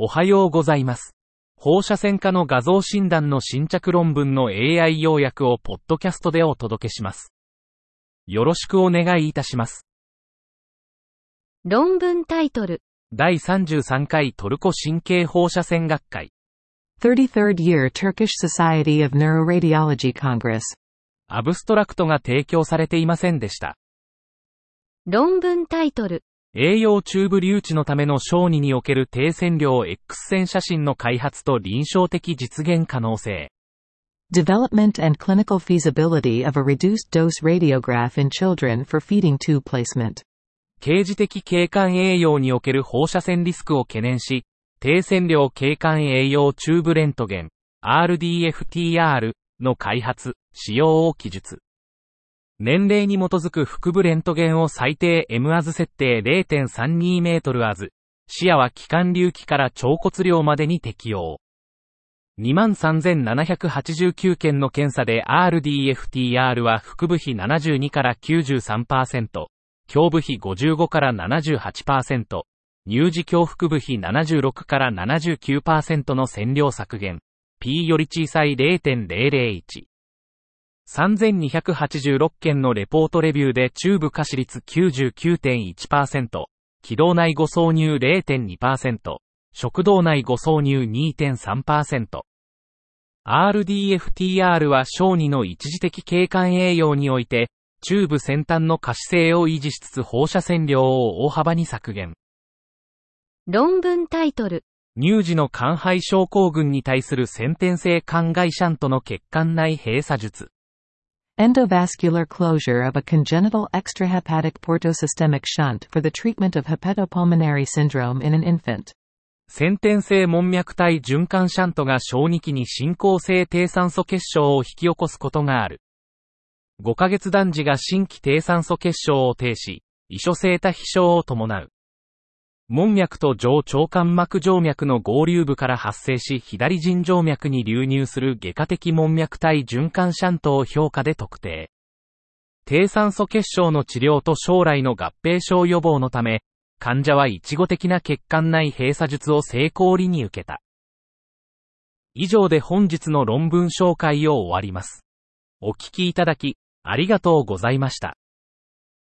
おはようございます。放射線科の画像診断の新着論文の AI 要約をポッドキャストでお届けします。よろしくお願いいたします。論文タイトル。第33回トルコ神経放射線学会。33rd Year Turkish Society of Neuroradiology Congress. アブストラクトが提供されていませんでした。論文タイトル。栄養チューブ留置のための小児における低線量 X 線写真の開発と臨床的実現可能性。Development and clinical feasibility of a reduced dose radiograph in children for feeding tube placement. 刑事的景観栄養における放射線リスクを懸念し、低線量景観栄養チューブレントゲン、RDFTR の開発、使用を記述。年齢に基づく腹部レントゲンを最低 M アズ設定0.32メートルアズ、視野は気管隆起から腸骨量までに適用。23,789件の検査で RDFTR は腹部比72から93%、胸部比55から78%、乳児胸腹部比76から79%の線量削減。P より小さい0.001。3286件のレポートレビューでチューブ可視率99.1%、気道内誤挿入0.2%、食道内誤挿入2.3%。RDFTR は小児の一時的経管栄養において、チューブ先端の可視性を維持しつつ放射線量を大幅に削減。論文タイトル。乳児の肝肺症候群に対する先天性肝外シャントの血管内閉鎖術。Endovascular closure of a congenital extrahepatic portosystemic shunt for the treatment of hepatopulmonary syndrome in an infant. 先天性門脈体循環シャントが小児期に進行性低酸素血症を引き起こすことがある。5ヶ月男児が新規低酸素血症を呈し、異所性多飛症を伴う。門脈と上腸間膜静脈の合流部から発生し左腎静脈に流入する外科的門脈体循環シャントを評価で特定。低酸素血症の治療と将来の合併症予防のため、患者は一語的な血管内閉鎖術を成功裏に受けた。以上で本日の論文紹介を終わります。お聞きいただき、ありがとうございました。